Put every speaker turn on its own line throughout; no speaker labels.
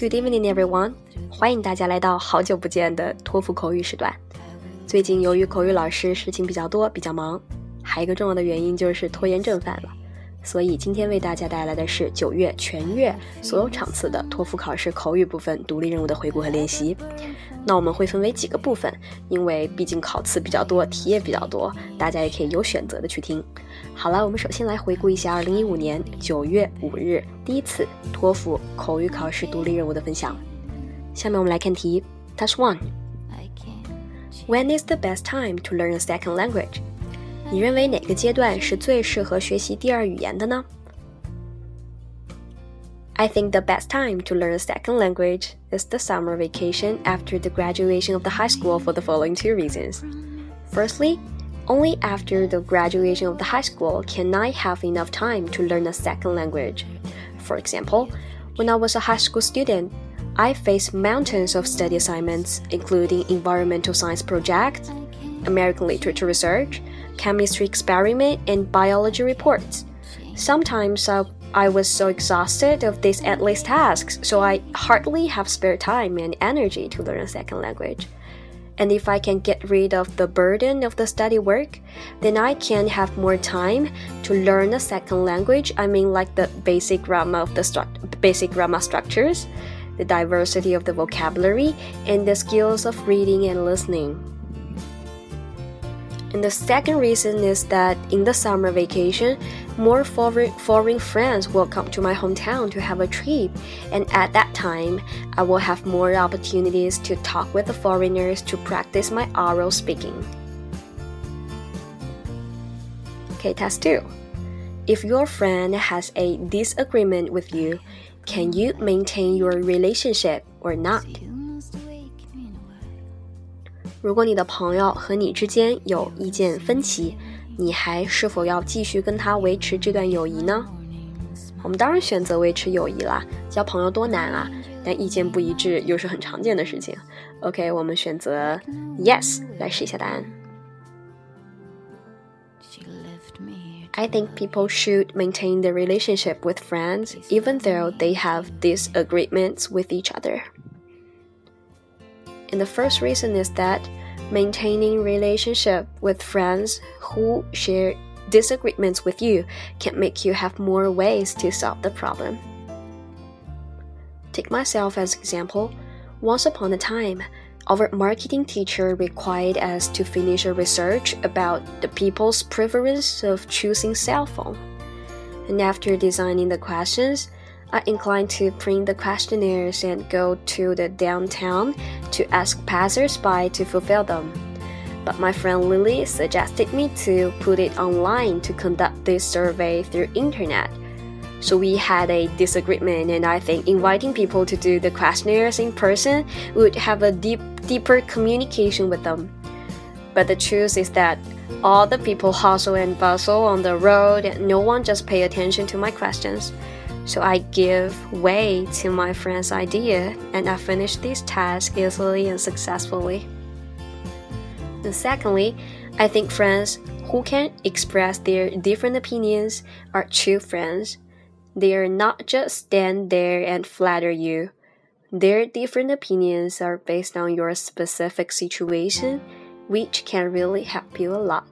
Good evening, everyone！欢迎大家来到好久不见的托福口语时段。最近由于口语老师事情比较多，比较忙，还有一个重要的原因就是拖延症犯了。所以今天为大家带来的是九月全月所有场次的托福考试口语部分独立任务的回顾和练习。那我们会分为几个部分，因为毕竟考次比较多，题也比较多，大家也可以有选择的去听。好了，我们首先来回顾一下2015年9月5日第一次托福口语考试独立任务的分享。下面我们来看题，Task One。When is the best time to learn a second language？你认为哪个阶段是最适合学习第二语言的呢？I think the best time to learn a second language is the summer vacation after the graduation of the high school for the following two reasons. Firstly, only after the graduation of the high school can I have enough time to learn a second language. For example, when I was a high school student, I faced mountains of study assignments, including environmental science projects, American literature research, chemistry experiment, and biology reports. Sometimes I, I was so exhausted of these endless tasks, so I hardly have spare time and energy to learn a second language. And if I can get rid of the burden of the study work, then I can have more time to learn a second language. I mean, like the basic grammar of the basic grammar structures, the diversity of the vocabulary, and the skills of reading and listening. And the second reason is that in the summer vacation, more foreign, foreign friends will come to my hometown to have a trip, and at that time, I will have more opportunities to talk with the foreigners to practice my oral speaking. Okay, task two. If your friend has a disagreement with you, can you maintain your relationship or not? 如果你的朋友和你之间有意见分歧，你还是否要继续跟他维持这段友谊呢？我们当然选择维持友谊啦，交朋友多难啊！但意见不一致又是很常见的事情。OK，我们选择 Yes 来试一下答案。I think people should maintain their relationship with friends even though they have disagreements with each other. And the first reason is that maintaining relationship with friends who share disagreements with you can make you have more ways to solve the problem. Take myself as example. Once upon a time, our marketing teacher required us to finish a research about the people's preference of choosing cell phone. And after designing the questions, I inclined to print the questionnaires and go to the downtown to ask passersby to fulfill them. But my friend Lily suggested me to put it online to conduct this survey through internet. So we had a disagreement and I think inviting people to do the questionnaires in person would have a deep deeper communication with them. But the truth is that all the people hustle and bustle on the road and no one just pay attention to my questions. So I give way to my friend's idea and I finish this task easily and successfully. And secondly, I think friends who can express their different opinions are true friends. They are not just stand there and flatter you. Their different opinions are based on your specific situation, which can really help you a lot.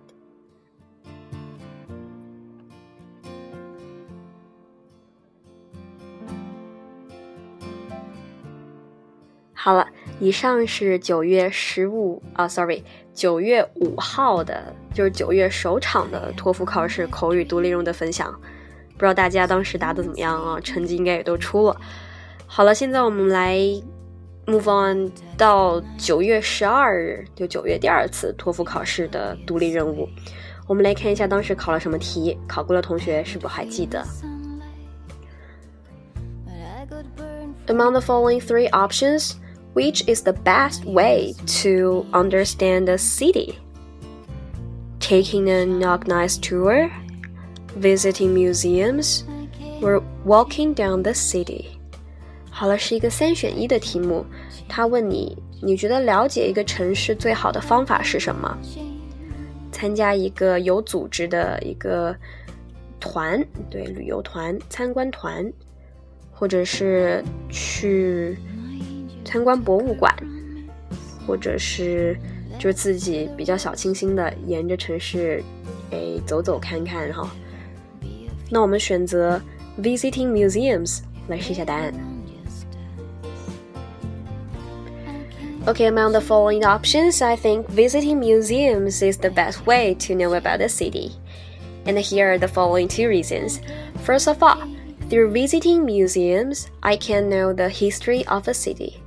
好了，以上是九月十五啊，sorry，九月五号的，就是九月首场的托福考试口语独立任务的分享。不知道大家当时答的怎么样啊？成绩应该也都出了。好了，现在我们来 move on 到九月十二日，就九月第二次托福考试的独立任务。我们来看一下当时考了什么题，考过的同学是否还记得？Among the following three options. Which is the best way to understand the city? Taking an organized tour, visiting museums, or walking down the city? 好了，是一个三选一的题目。他问你，你觉得了解一个城市最好的方法是什么？参加一个有组织的一个团，对，旅游团、参观团， 或者是去 参观博物馆，或者是就自己比较小清新的沿着城市诶走走看看哈。那我们选择 visiting museums 来试一下答案。Okay, among the following options, I think visiting museums is the best way to know about the city. And here are the following two reasons. First of all, through visiting museums, I can know the history of a city.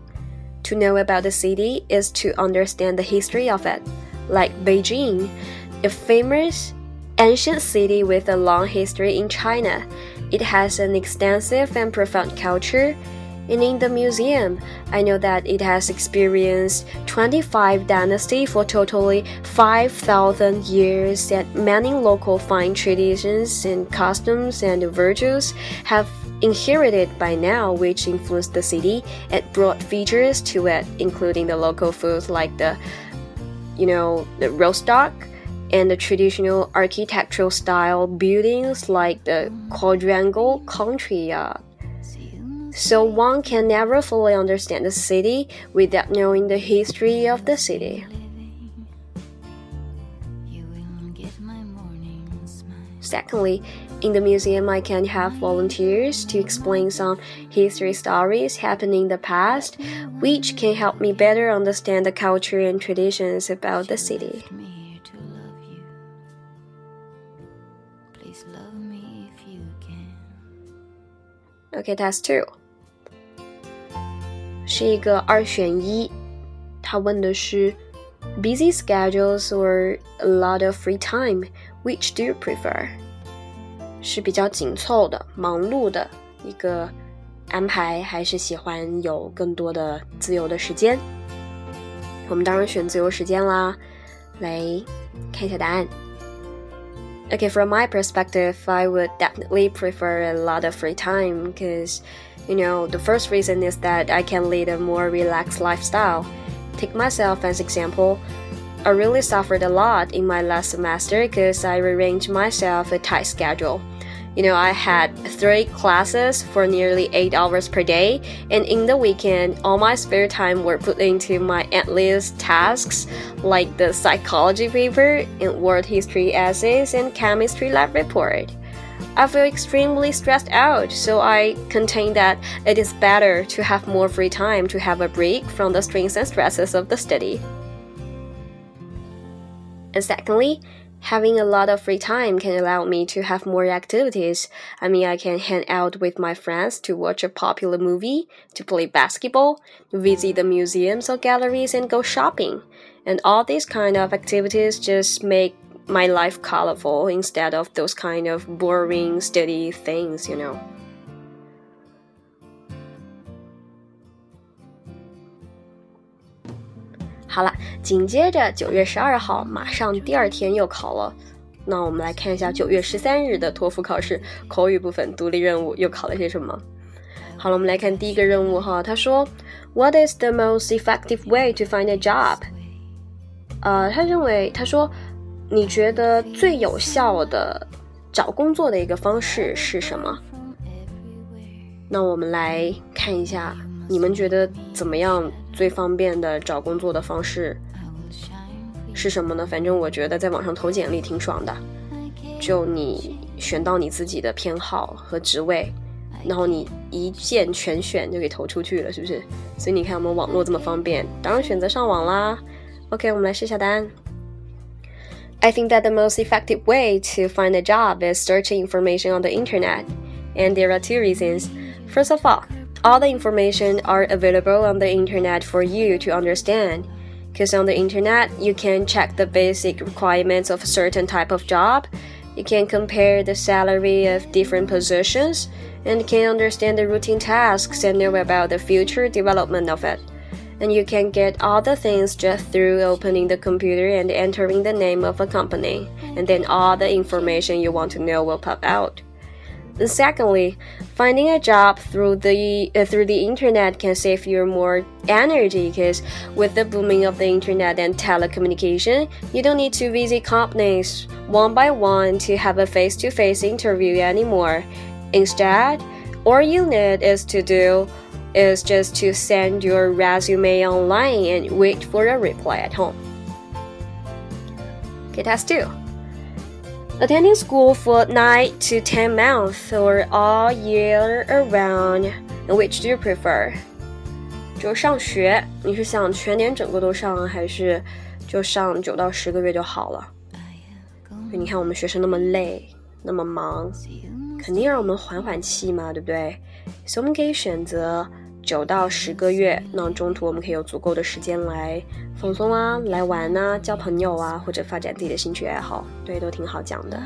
To know about the city is to understand the history of it. Like Beijing, a famous ancient city with a long history in China. It has an extensive and profound culture and in the museum, I know that it has experienced 25 dynasties for totally 5,000 years, and many local fine traditions and customs and virtues have inherited by now, which influenced the city and brought features to it, including the local foods like the, you know, the roast duck and the traditional architectural style buildings like the quadrangle country yard. so one can never fully understand the city without knowing the history of the city. Secondly, in the museum, I can have volunteers to explain some history stories happening in the past, which can help me better understand the culture and traditions about the city. Okay, that's two. 是一个二选一。他问的是 busy schedules or a lot of free time, which do you prefer？ 是比较紧凑的、忙碌的一个安排，还是喜欢有更多的自由的时间？我们当然选自由时间啦。来看一下答案。Okay, from my perspective, I would definitely prefer a lot of free time because you know, the first reason is that I can lead a more relaxed lifestyle. Take myself as example. I really suffered a lot in my last semester because I rearranged myself a tight schedule. You know, I had three classes for nearly eight hours per day, and in the weekend, all my spare time were put into my endless tasks like the psychology paper and world history essays and chemistry lab report. I feel extremely stressed out, so I contend that it is better to have more free time to have a break from the strains and stresses of the study. And secondly, having a lot of free time can allow me to have more activities. I mean, I can hang out with my friends to watch a popular movie, to play basketball, visit the museums or galleries, and go shopping. And all these kind of activities just make my life colorful instead of those kind of boring, steady things, you know. 好了，紧接着九月十二号，马上第二天又考了。那我们来看一下九月十三日的托福考试口语部分独立任务又考了些什么。好了，我们来看第一个任务哈。他说，What is the most effective way to find a job？呃，他认为他说你觉得最有效的找工作的一个方式是什么？那我们来看一下，你们觉得怎么样最方便的找工作的方式是什么呢？反正我觉得在网上投简历挺爽的，就你选到你自己的偏好和职位，然后你一键全选就给投出去了，是不是？所以你看我们网络这么方便，当然选择上网啦。OK，我们来试下答案。I think that the most effective way to find a job is searching information on the internet. And there are two reasons. First of all, all the information are available on the internet for you to understand. Because on the internet, you can check the basic requirements of a certain type of job. You can compare the salary of different positions and can understand the routine tasks and know about the future development of it and you can get all the things just through opening the computer and entering the name of a company, and then all the information you want to know will pop out. Secondly, finding a job through the uh, through the internet can save you more energy because with the booming of the internet and telecommunication, you don't need to visit companies one by one to have a face-to-face -face interview anymore. Instead, all you need is to do is just to send your resume online and wait for a reply at home. Okay, task two Attending school for 9 to 10 months or all year around, which do you prefer? 就上学，你是想全年整个都上，还是就上九到十个月就好了？你看我们学生那么累，那么忙，肯定让我们缓缓气嘛，对不对？所以我们可以选择 九到十个月，那中途我们可以有足够的时间来放松啊，来玩啊，交朋友啊，或者发展自己的兴趣爱好，对，都挺好讲的。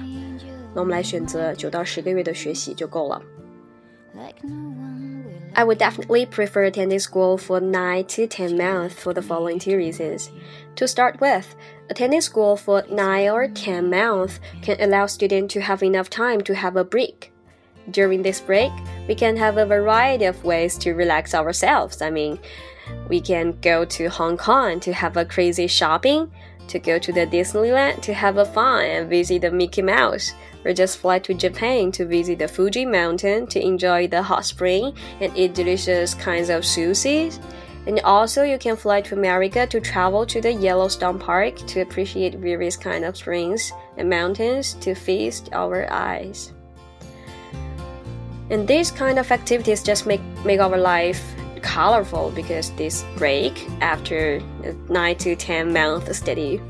那我们来选择九到十个月的学习就够了。I would definitely prefer attending school for 9 to 10 months for the following two reasons. To start with, attending school for 9 or 10 months can allow students to have enough time to have a break. During this break, we can have a variety of ways to relax ourselves. I mean, we can go to Hong Kong to have a crazy shopping, to go to the Disneyland to have a fun and visit the Mickey Mouse, or just fly to Japan to visit the Fuji Mountain to enjoy the hot spring and eat delicious kinds of sushi. And also, you can fly to America to travel to the Yellowstone Park to appreciate various kinds of springs and mountains to feast our eyes. And these kind of activities just make, make our life colorful because this break after 9 to 10 month study.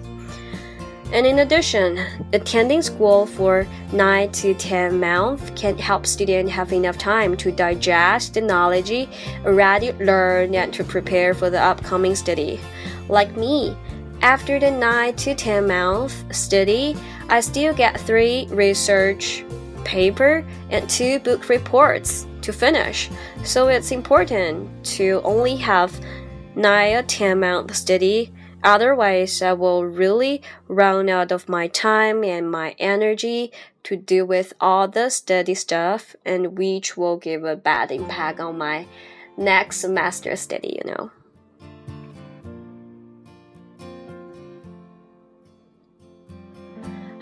And in addition, attending school for 9 to 10 months can help students have enough time to digest the knowledge already learned and to prepare for the upcoming study. Like me, after the 9 to 10 month study, I still get 3 research paper and 2 book reports to finish. So it's important to only have 9 or 10 month study. Otherwise, I will really run out of my time and my energy to deal with all the study stuff, and which will give a bad impact on my next semester study, you know.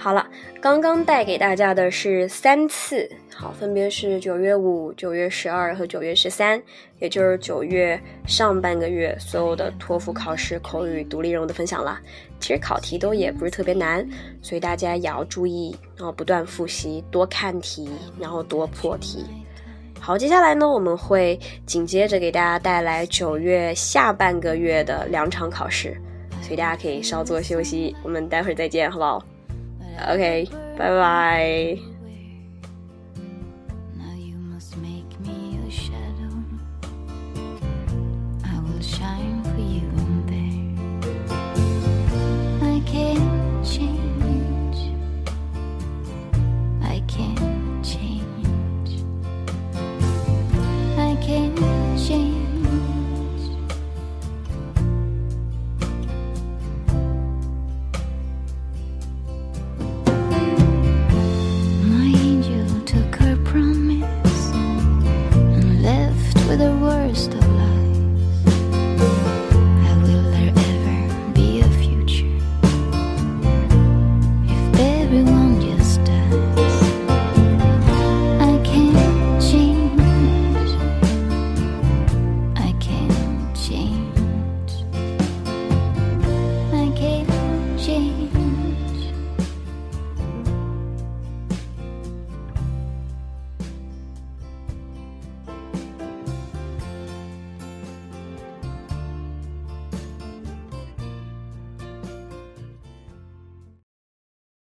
好了，刚刚带给大家的是三次，好，分别是九月五、九月十二和九月十三，也就是九月上半个月所有的托福考试口语独立任务的分享啦。其实考题都也不是特别难，所以大家也要注意，然后不断复习，多看题，然后多破题。好，接下来呢，我们会紧接着给大家带来九月下半个月的两场考试，所以大家可以稍作休息，我们待会儿再见，好不好？Okay, bye bye.